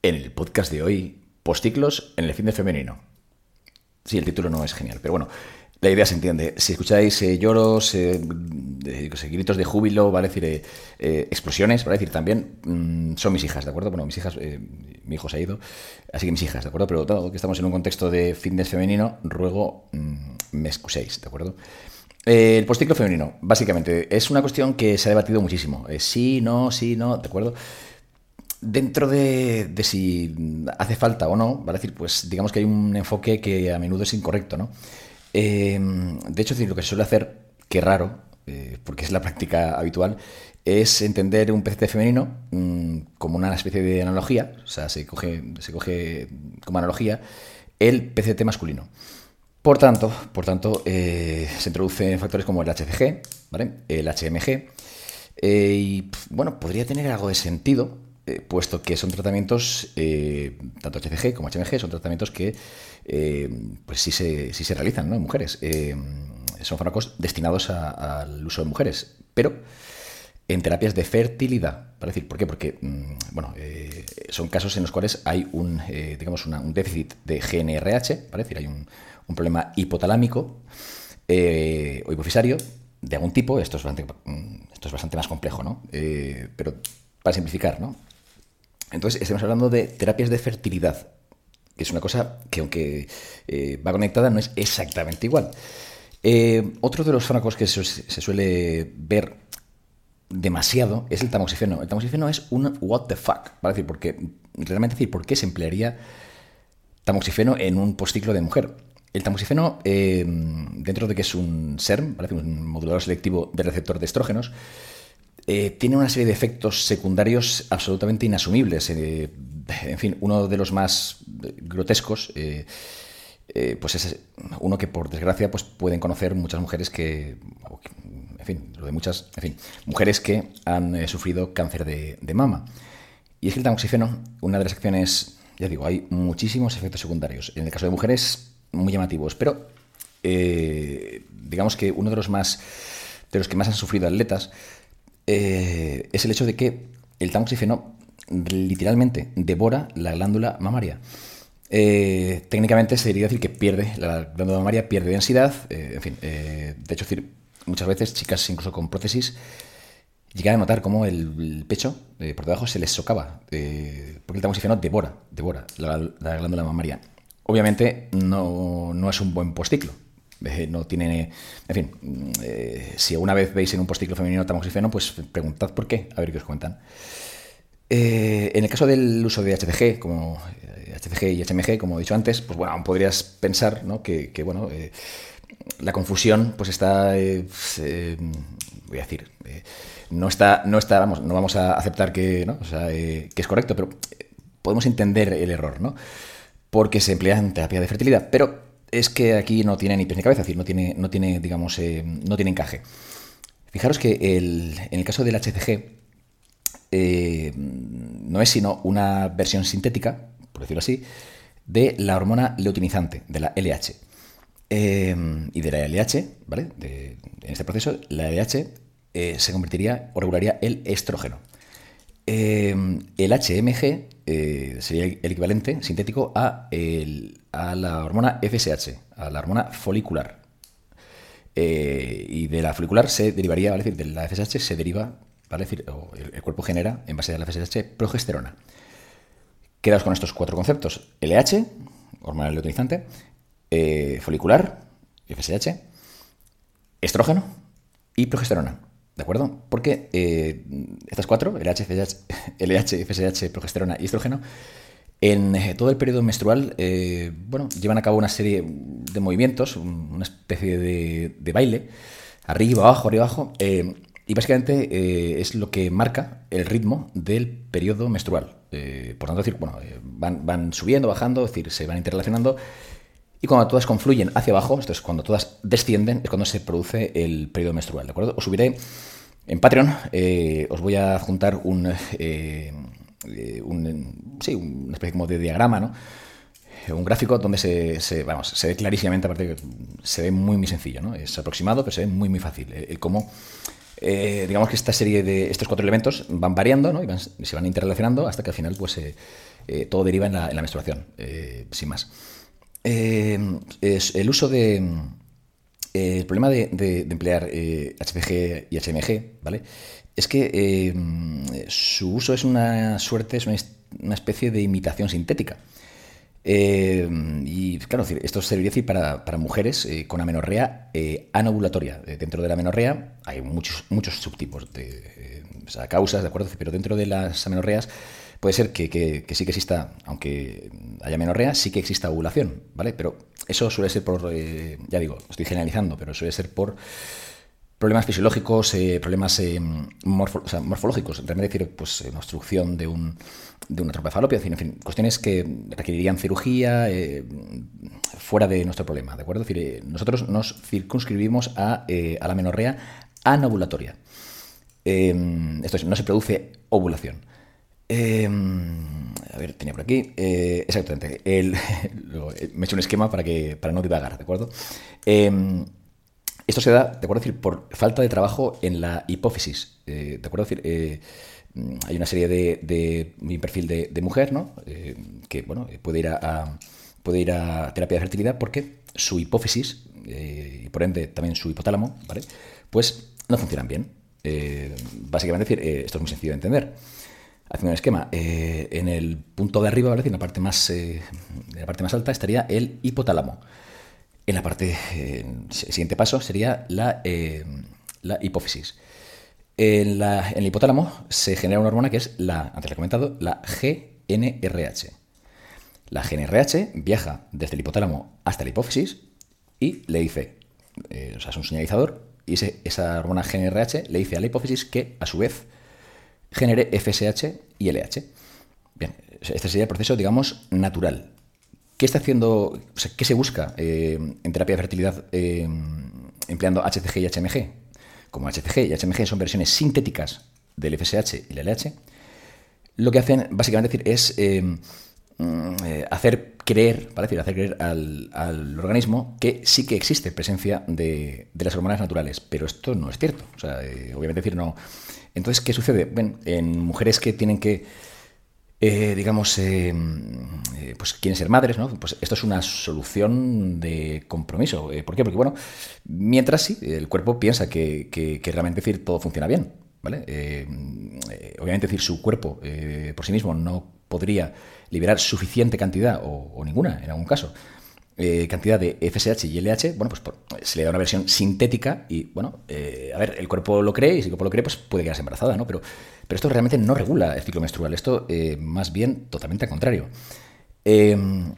En el podcast de hoy, posticlos en el fin de femenino. Sí, el título no es genial, pero bueno, la idea se entiende. Si escucháis eh, lloros, eh, gritos de júbilo, ¿vale? decir, eh, explosiones, ¿vale? decir, también mm, son mis hijas, ¿de acuerdo? Bueno, mis hijas, mi hijo se ha ido, así que mis hijas, ¿de acuerdo? Pero dado que estamos en un contexto de fitness femenino, ruego mm, me excuséis, ¿de acuerdo? El posticlo femenino, básicamente, es una cuestión que se ha debatido muchísimo. Sí, no, sí, no, ¿de acuerdo? Dentro de, si hace falta o no, ¿vale? decir, pues digamos que hay un enfoque que a menudo es incorrecto, ¿no? Eh, de hecho, es lo que se suele hacer, que raro, eh, porque es la práctica habitual, es entender un PCT femenino mm, como una especie de analogía, o sea, se coge, se coge como analogía el PCT masculino. Por tanto, por tanto eh, se introducen factores como el HCG, ¿vale? el HMG, eh, y bueno, podría tener algo de sentido, eh, puesto que son tratamientos, eh, tanto HCG como HMG, son tratamientos que eh, pues sí se, sí se realizan ¿no? en mujeres. Son fármacos destinados al uso de mujeres, pero en terapias de fertilidad. Para ¿por qué? Porque mm, bueno, son casos en los cuales hay un, digamos un déficit de GNRH. Es decir, hay un, un problema hipotalámico o hipofisario de algún tipo. Esto es bastante, mm, esto es bastante más complejo, ¿no? Pero para simplificar, ¿no? Entonces, estamos hablando de terapias de fertilidad, que es una cosa que aunque eh, va conectada no es exactamente igual. Eh, otro de los fármacos que se, suele ver demasiado es el tamoxifeno. El tamoxifeno es un what the fuck, ¿vale? decir, porque realmente decir por qué se emplearía tamoxifeno en un postciclo de mujer. El tamoxifeno, eh, dentro de que es un SERM, ¿vale? un modulador selectivo del receptor de estrógenos, eh, tiene una serie de efectos secundarios absolutamente inasumibles. Eh, en fin, uno de los más grotescos, eh, eh, pues es uno que por desgracia pues pueden conocer muchas mujeres que, en fin, lo de muchas, en fin, mujeres que han sufrido cáncer de, de mama. Y es que el tamoxifeno, una de las acciones, ya digo, hay muchísimos efectos secundarios. En el caso de mujeres, muy llamativos, pero digamos que uno de los más, de los que más han sufrido atletas, eh, es el hecho de que el tamoxifeno literalmente devora la glándula mamaria. Eh, técnicamente se debería decir que pierde, la glándula mamaria pierde densidad, eh, en fin, de hecho, muchas veces chicas incluso con prótesis llegan a notar cómo el, pecho por debajo se les socava, porque el tamoxifeno devora, devora la, la glándula mamaria. Obviamente no, no es un buen postciclo. Eh, no tiene. En fin, eh, si alguna vez veis en un postciclo femenino tamoxifeno, pues preguntad por qué, a ver qué os cuentan. Eh, en el caso del uso de HCG, como HCG y HMG, como he dicho antes, pues bueno, aún podrías pensar ¿no? que, bueno, la confusión pues está, pues, voy a decir, no está, no está, vamos, no vamos a aceptar que, ¿no? O sea, que es correcto, pero podemos entender el error, ¿no? Porque se emplea en terapia de fertilidad, pero es que aquí no tiene ni pies ni cabeza, es decir, no tiene, no tiene digamos, eh, no tiene encaje. Fijaros que el, en el caso del HCG, eh, no es sino una versión sintética, por decirlo así, de la hormona leutinizante, de la LH. Eh, y de la LH, ¿vale? En este proceso, la LH se convertiría o regularía el estrógeno. El HMG eh, sería el equivalente sintético a, la hormona FSH, a la hormona folicular. Eh, y de la folicular se derivaría, ¿vale? Decir, de la FSH se deriva, ¿vale? Decir, o el, cuerpo genera, en base a la FSH, progesterona. Quedaos con estos cuatro conceptos. LH, hormona leutinizante, eh, folicular, FSH, estrógeno y progesterona. ¿De acuerdo? Porque eh, estas cuatro, LH, FSH, progesterona y estrógeno, en eh, todo el periodo menstrual, eh, bueno, llevan a cabo una serie de movimientos, un- una especie de, de baile, arriba, abajo, arriba, abajo, y básicamente es lo que marca el ritmo del periodo menstrual. Por tanto, decir, bueno, van, van subiendo, bajando, es decir, se van interrelacionando, y cuando todas confluyen hacia abajo, esto es cuando todas descienden, es cuando se produce el periodo menstrual, ¿de acuerdo? Os subiré en Patreon, eh, os voy a juntar un, eh, eh, un- sí, una especie como de diagrama, ¿no? Un gráfico donde se, vamos, se ve clarísimamente, aparte que se ve muy, muy sencillo, ¿no? Es aproximado, pero se ve muy, muy fácil. Cómo, digamos que esta serie de estos cuatro elementos van variando, ¿no? Y se van interrelacionando hasta que al final, pues, todo deriva en la, menstruación, sin más. Es el uso de... el problema de, emplear HCG y HMG, ¿vale? Es que su uso es una suerte, es una especie de imitación sintética. Eh, y claro, esto serviría para, para mujeres eh, con amenorrea eh, anovulatoria. dentro de la amenorrea hay muchos, muchos subtipos de causas, ¿de acuerdo? Pero dentro de las amenorreas puede ser que, que, sí que exista, aunque haya amenorrea, sí que exista ovulación, ¿vale? Pero eso suele ser por, ya digo, estoy generalizando, pero suele ser por problemas fisiológicos, eh, problemas eh, morfológicos, realmente decir, pues una obstrucción de, un, de una trompa falopia, en fin, cuestiones que requerirían cirugía eh, fuera de nuestro problema, ¿de acuerdo? Es decir, nosotros nos circunscribimos a la menorrea anovulatoria. esto es, no se produce ovulación. A ver, tenía por aquí. exactamente. El, me he hecho un esquema para, que, para no divagar, ¿de acuerdo? Esto se da, te acuerdo decir, por falta de trabajo en la hipófisis. Eh, ¿De acuerdo decir? Eh, hay una serie de, mi perfil de, mujer, ¿no? Eh, que, bueno, puede ir a, puede ir a terapia de fertilidad porque su hipófisis, y por ende también su hipotálamo, ¿vale? Pues no funcionan bien. básicamente decir, esto es muy sencillo de entender. Haciendo un esquema, en el punto de arriba, ¿vale? En la parte más, en la parte más alta estaría el hipotálamo. En la parte, eh, el siguiente paso sería la, eh, hipófisis. En, el hipotálamo se genera una hormona que es la, antes he comentado, la GNRH. La GNRH viaja desde el hipotálamo hasta la hipófisis y le dice, eh, o sea, es un señalizador, y esa hormona GNRH le dice a la hipófisis que a su vez genere FSH y LH. Bien, este sería el proceso, digamos, natural. ¿Qué está haciendo, qué se busca eh, en terapia de fertilidad eh, empleando HCG y HMG? Como HCG y HMG son versiones sintéticas del FSH y el LH, lo que hacen básicamente es eh, mm, hacer creer, ¿vale? decir, hacer creer al, organismo que sí que existe presencia de, las hormonas naturales, pero esto no es cierto. O sea, obviamente decir no. Entonces, ¿qué sucede? en mujeres que tienen que eh, digamos, eh, eh, pues quieren ser madres, ¿no? Pues esto es una solución de compromiso. ¿Por qué? Porque, bueno, mientras sí, el cuerpo piensa que, que, realmente decir, todo funciona bien, ¿vale? obviamente decir, su cuerpo por sí mismo no podría liberar suficiente cantidad, o, ninguna en algún caso, cantidad de FSH y LH, bueno, pues se le da una versión sintética y, bueno, a ver, el cuerpo lo cree y si el cuerpo lo cree, pues puede quedarse embarazada, ¿no? Pero pero esto realmente no regula el ciclo menstrual, esto eh, más bien totalmente al contrario. Em,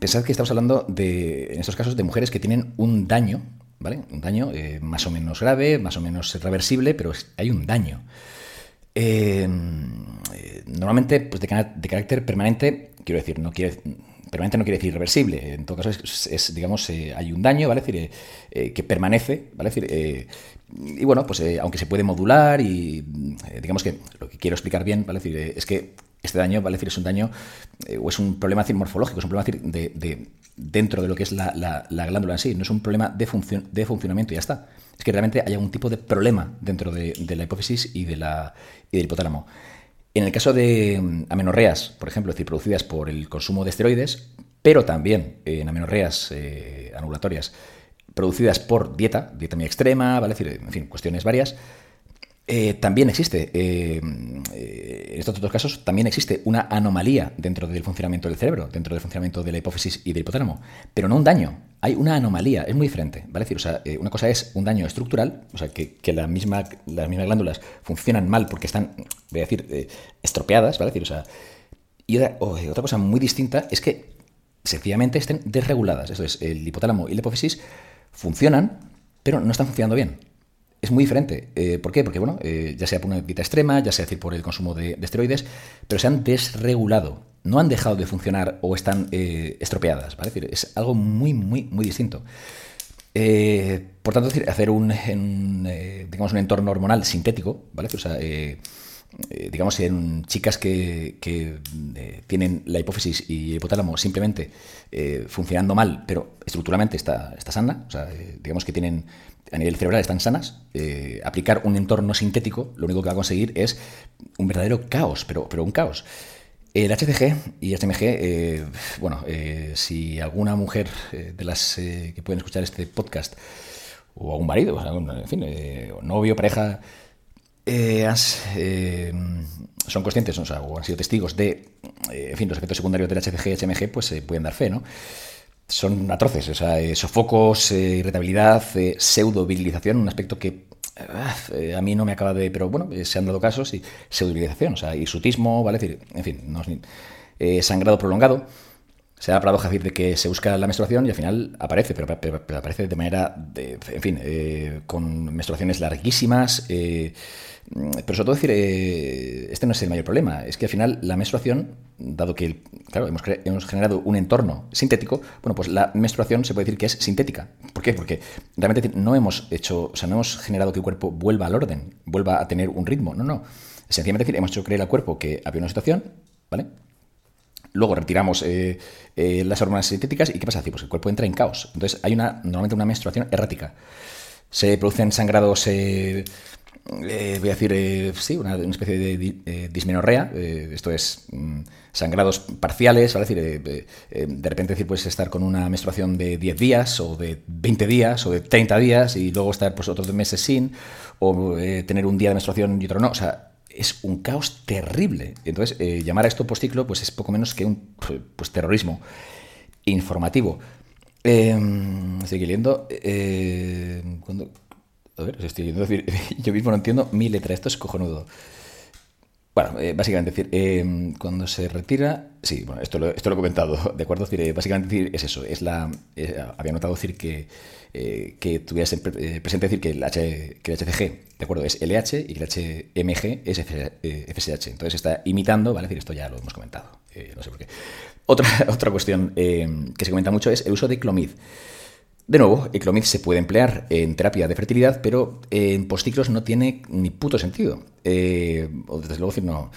pensad que estamos hablando de, en estos casos, de mujeres que tienen un daño, ¿vale? Un daño eh, más o menos grave, más o menos reversible, pero hay un daño. Em, eh, normalmente, pues de, carácter permanente, quiero decir, no quiere, permanente no quiere decir irreversible. En todo caso, es, digamos, hay un daño, ¿vale? decir, que permanece, ¿vale? decir, y bueno, pues eh, aunque se puede modular y eh, digamos que lo que quiero explicar bien, ¿vale? decir, eh, es que este daño, ¿vale? decir, es un daño o es un problema morfológico, es un problema de, dentro de lo que es la, glándula en sí, no es un problema de, de funcionamiento y ya está. Es que realmente hay algún tipo de problema dentro de, la hipófisis y, de la, y del hipotálamo. En el caso de mm, amenorreas, por ejemplo, es decir, producidas por el consumo de esteroides, pero también en amenorreas anulatorias producidas por dieta, dieta muy extrema, ¿vale? decir, en fin, cuestiones varias. Eh, también existe, eh, eh, en estos otros casos, también existe una anomalía dentro del funcionamiento del cerebro, dentro del funcionamiento de la hipófisis y del hipotálamo, pero no un daño, hay una anomalía, es muy diferente, ¿vale? decir, o sea, una cosa es un daño estructural, o sea, que, la misma, las mismas glándulas funcionan mal porque están, voy a decir, estropeadas, ¿vale? decir, o sea, y otra cosa muy distinta es que sencillamente estén desreguladas, eso es, el hipotálamo y la hipófisis funcionan, pero no están funcionando bien. Es muy diferente. Eh, ¿Por qué? Porque, bueno, eh, ya sea por una dieta extrema, ya sea decir por el consumo de, esteroides, pero se han desregulado. No han dejado de funcionar o están eh, estropeadas. ¿vale? Es, decir, es algo muy, muy, muy distinto. por tanto, decir, hacer un, digamos, un entorno hormonal sintético, ¿vale? O sea, eh, digamos, en chicas que, eh, tienen la hipófisis y el hipotálamo simplemente eh, funcionando mal, pero estructuralmente está, está sana, o sea, digamos que tienen a nivel cerebral están sanas, aplicar un entorno sintético lo único que va a conseguir es un verdadero caos, pero, pero un caos. El HCG y HMG, bueno, si alguna mujer de las que pueden escuchar este podcast, o algún marido, en fin, novio, pareja, son conscientes o, han sido testigos de en fin, los efectos secundarios del HCG y HMG, pues se pueden dar fe, ¿no? son atroces, o sea, eh, sofocos, eh, irritabilidad, eh, pseudovirilización, un aspecto que a mí no me acaba de... Pero bueno, se han dado casos y pseudovirilización, o sea, hirsutismo, ¿vale? decir, en fin, no, sangrado prolongado. Se da la paradoja de que se busca la menstruación y al final aparece, pero, aparece de manera, en fin, con menstruaciones larguísimas, Mm, pero sobre todo decir, eh, este no es el mayor problema, es que al final la menstruación, dado que claro, hemos, hemos, generado un entorno sintético, bueno, pues la menstruación se puede decir que es sintética. ¿Por qué? Porque realmente no hemos hecho, o sea, no hemos generado que el cuerpo vuelva al orden, vuelva a tener un ritmo, no, no. Sencillamente decir, hemos hecho creer al cuerpo que había una situación, ¿vale? Luego retiramos eh, eh, las hormonas sintéticas y ¿qué pasa? Pues el cuerpo entra en caos. Entonces hay una, normalmente una menstruación errática. Se producen sangrados eh, voy a decir, eh, sí, una, especie de eh, dismenorrea, esto es mm, sangrados parciales, ¿vale? decir, de repente decir, puedes estar con una menstruación de 10 días o de 20 días o de 30 días y luego estar pues, otros meses sin, o tener un día de menstruación y otro no, o sea, es un caos terrible. Entonces, llamar a esto postciclo pues, es poco menos que un pues, terrorismo informativo. Em, estoy leyendo. cuando, a ver, estoy decir, yo mismo no entiendo mi letra, esto es cojonudo. Bueno, eh, básicamente decir, eh, cuando se retira, sí, bueno, esto lo, esto lo he comentado, ¿de acuerdo? decir, eh, básicamente decir, es eso, es la, había notado decir que, que tuviese presente decir que el, H, que el HCG, ¿de acuerdo? Es LH y que el HMG es FSH. Entonces está imitando, ¿vale? decir, esto ya lo hemos comentado, no sé por qué. Otra, otra cuestión que se comenta mucho es el uso de clomid. De nuevo, el clomid se puede emplear en terapia de fertilidad, pero en postciclos no tiene ni puto sentido. Eh, o desde luego no.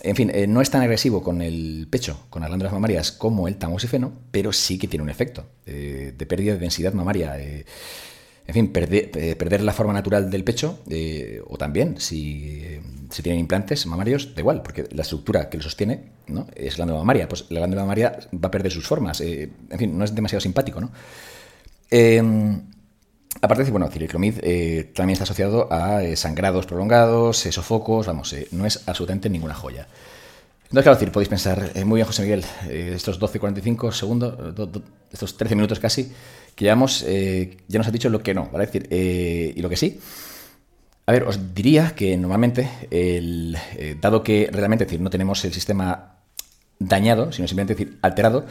En fin, eh, no es tan agresivo con el pecho, con las glándulas mamarias, como el tamoxifeno, pero sí que tiene un efecto eh, de pérdida de densidad mamaria. en fin, perder, la forma natural del pecho, o también si, si, tienen implantes mamarios, da igual, porque la estructura que lo sostiene ¿no? es la glándula mamaria. Pues la glándula mamaria va a perder sus formas. en fin, no es demasiado simpático, ¿no? Eh, aparte bueno, el eh, también está asociado a eh, sangrados prolongados, sofocos, vamos, no es absolutamente ninguna joya. Entonces, claro, decir, podéis pensar, muy bien, José Miguel, estos 12-45 segundos, estos 13 minutos casi, que llevamos, ya nos has dicho lo que no, ¿vale? decir, y lo que sí. A ver, os diría que normalmente, dado que realmente decir, no tenemos el sistema dañado, sino simplemente decir, alterado,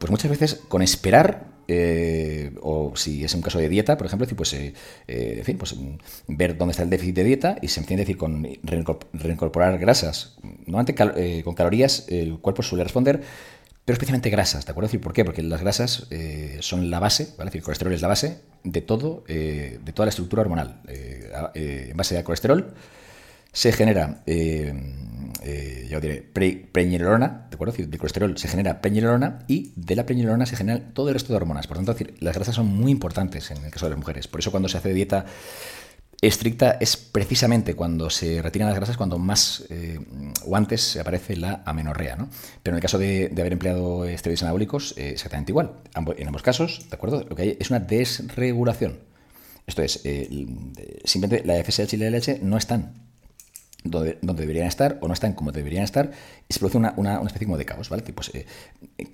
pues muchas veces con esperar eh, o si es un caso de dieta, por ejemplo, pues, eh, eh, en fin, pues mm, ver dónde está el déficit de dieta y se entiende decir con reincorporar grasas. Normalmente con calorías el cuerpo suele responder, pero especialmente grasas, ¿de acuerdo? ¿Por qué? Porque las grasas son la base, ¿vale? el colesterol es la base de todo, de toda la estructura hormonal. en base al colesterol se genera eh, yo diré, pre ¿de acuerdo? del colesterol se genera preñilona y de la preñilona se genera todo el resto de hormonas. Por tanto, decir, las grasas son muy importantes en el caso de las mujeres. Por eso cuando se hace dieta estricta es precisamente cuando se retiran las grasas cuando más eh, o antes aparece la amenorrea, ¿no? Pero en el caso de, haber empleado esteroides anabólicos, eh, exactamente igual. en ambos casos, ¿de acuerdo? Lo que hay es una desregulación. Esto es, simplemente la FSH y la LH no están donde, deberían estar o no están como deberían estar y se produce una, una, especie como de caos, ¿vale? pues,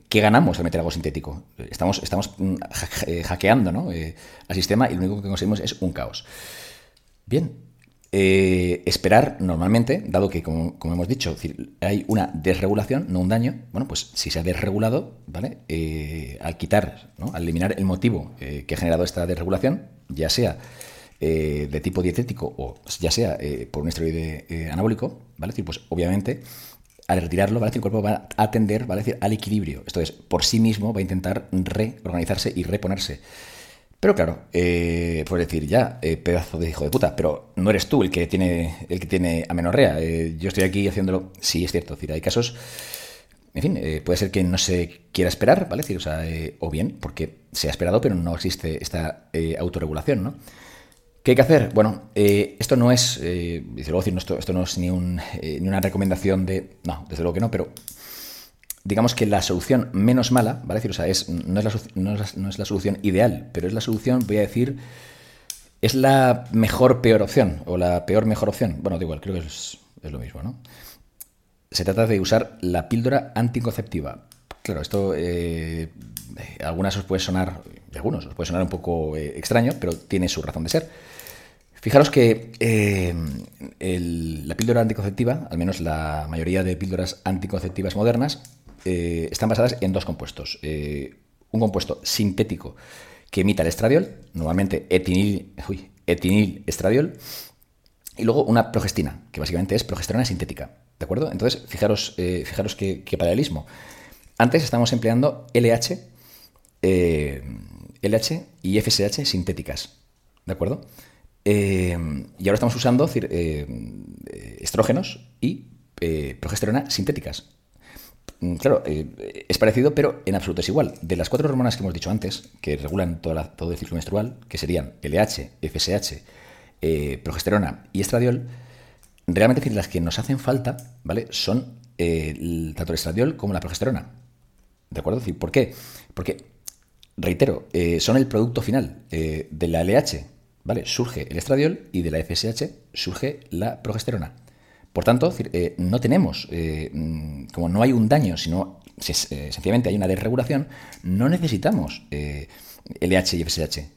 ¿Qué ganamos al meter algo sintético? Estamos, estamos mm, eh, hackeando ¿no? Eh, al sistema y lo único que conseguimos es un caos. Bien, esperar normalmente, dado que, como, hemos dicho, hay una desregulación, no un daño, bueno, pues si se ha desregulado, ¿vale? al quitar, ¿no? al eliminar el motivo que ha generado esta desregulación, ya sea eh, de tipo dietético o ya sea eh, por un esteroide eh, anabólico, ¿vale? decir, pues obviamente al retirarlo, ¿vale? el cuerpo va a atender ¿vale? decir, al equilibrio. Esto es, por sí mismo va a intentar reorganizarse y reponerse. Pero claro, eh, puedes decir, ya, pedazo de hijo de puta, pero no eres tú el que tiene, el que tiene amenorrea. yo estoy aquí haciéndolo. Sí, es cierto. decir, hay casos. En fin, puede ser que no se quiera esperar, ¿vale? decir, o, sea, o bien porque se ha esperado, pero no existe esta autorregulación, ¿no? ¿Qué hay que hacer? Bueno, eh, esto no es, eh, luego, esto, no es eh, ni, una recomendación de... No, desde luego que no, pero digamos que la solución menos mala, ¿vale? decir, o sea, es, no, es la, no, es la, solución ideal, pero es la solución, voy a decir, es la mejor peor opción, o la peor mejor opción. Bueno, da igual, creo que es, es lo mismo, ¿no? Se trata de usar la píldora anticonceptiva. Claro, esto eh, algunas os puede sonar, algunos os puede sonar un poco eh, extraño, pero tiene su razón de ser. Fijaros que eh, la píldora anticonceptiva, al menos la mayoría de píldoras anticonceptivas modernas, están basadas en dos compuestos. un compuesto sintético que emita el estradiol, normalmente etinil, etinil estradiol, y luego una progestina, que básicamente es progesterona sintética. ¿De acuerdo? Entonces, fijaros, fijaros qué, qué paralelismo. Antes estábamos empleando LH, eh, LH y FSH sintéticas, ¿de acuerdo? Eh, y ahora estamos usando eh, estrógenos y progesterona sintéticas. Mm, claro, es parecido, pero en absoluto es igual. De las cuatro hormonas que hemos dicho antes, que regulan todo el ciclo menstrual, que serían LH, FSH, progesterona y estradiol, realmente las que nos hacen falta, ¿vale? Son tanto el estradiol como la progesterona. ¿De acuerdo? ¿Por qué? Porque, reitero, eh, son el producto final eh, de la LH, ¿vale? Surge el estradiol y de la FSH surge la progesterona. Por tanto, eh, no tenemos, mm, como no hay un daño, sino sencillamente hay una desregulación, no necesitamos LH y FSH.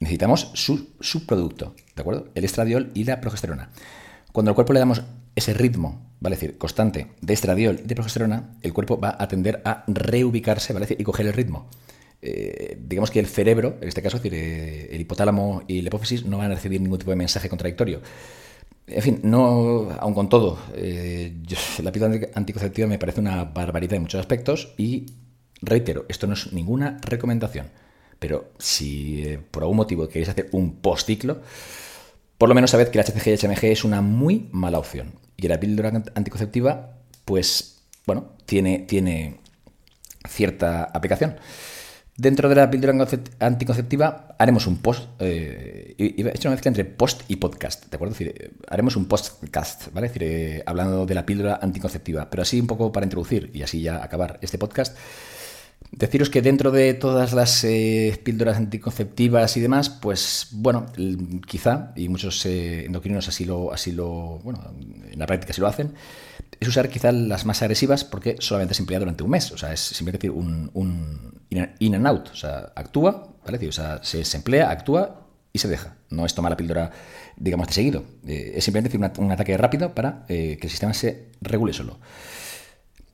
Necesitamos su subproducto, ¿de acuerdo? El estradiol y la progesterona. Cuando al cuerpo le damos ese ritmo ¿vale? decir, constante de estradiol y de progesterona, el cuerpo va a tender a reubicarse, ¿vale? y coger el ritmo. Eh, digamos que el cerebro, en este caso, decir, eh, el hipotálamo y la hipófisis, no van a recibir ningún tipo de mensaje contradictorio. En fin, no, aun con todo, eh, la píldora anticonceptiva me parece una barbaridad en muchos aspectos y reitero, esto no es ninguna recomendación. Pero si por algún motivo queréis hacer un post-ciclo, por lo menos sabed que el HCG y HMG es una muy mala opción. Y la píldora anticonceptiva, pues, bueno, tiene, tiene cierta aplicación. Dentro de la píldora anticonceptiva haremos un post, eh, he hecho una mezcla entre post y podcast, ¿de acuerdo? decir, haremos un podcast, ¿vale? decir, eh, hablando de la píldora anticonceptiva, pero así un poco para introducir y así ya acabar este podcast. Deciros que dentro de todas las eh, píldoras anticonceptivas y demás, pues bueno, quizá, y muchos eh, endocrinos así lo, así lo, bueno, en la práctica sí lo hacen, es usar quizá las más agresivas porque solamente se emplea durante un mes, o sea, es simplemente un, un in and out, o sea, actúa, ¿vale? O sea, se, emplea, actúa y se deja. No es tomar la píldora, digamos, de seguido. Eh, es simplemente un ataque rápido para que el sistema se regule solo.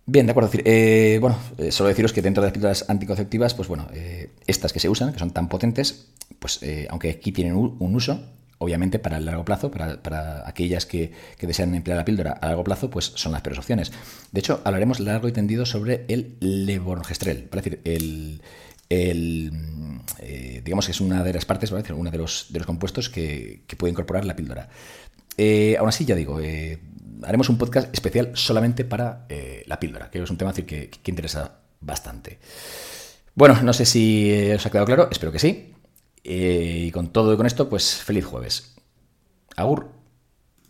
Bien, de acuerdo. Eh, bueno, eh, solo deciros que dentro de las píldoras anticonceptivas, pues bueno, eh, estas que se usan, que son tan potentes, pues aunque aquí tienen un, uso, obviamente para el largo plazo, para, aquellas que, desean emplear la píldora a largo plazo, pues son las peores opciones. De hecho, hablaremos largo y tendido sobre el levonorgestrel, es decir, el, digamos que es una de las partes, ¿vale? uno de los, de los compuestos que, que puede incorporar la píldora. aún así, ya digo, haremos un podcast especial solamente para eh, la píldora, que es un tema que, que, interesa bastante. Bueno, no sé si eh, os ha quedado claro, espero que sí. Eh, y con todo y con esto, pues feliz jueves. Agur.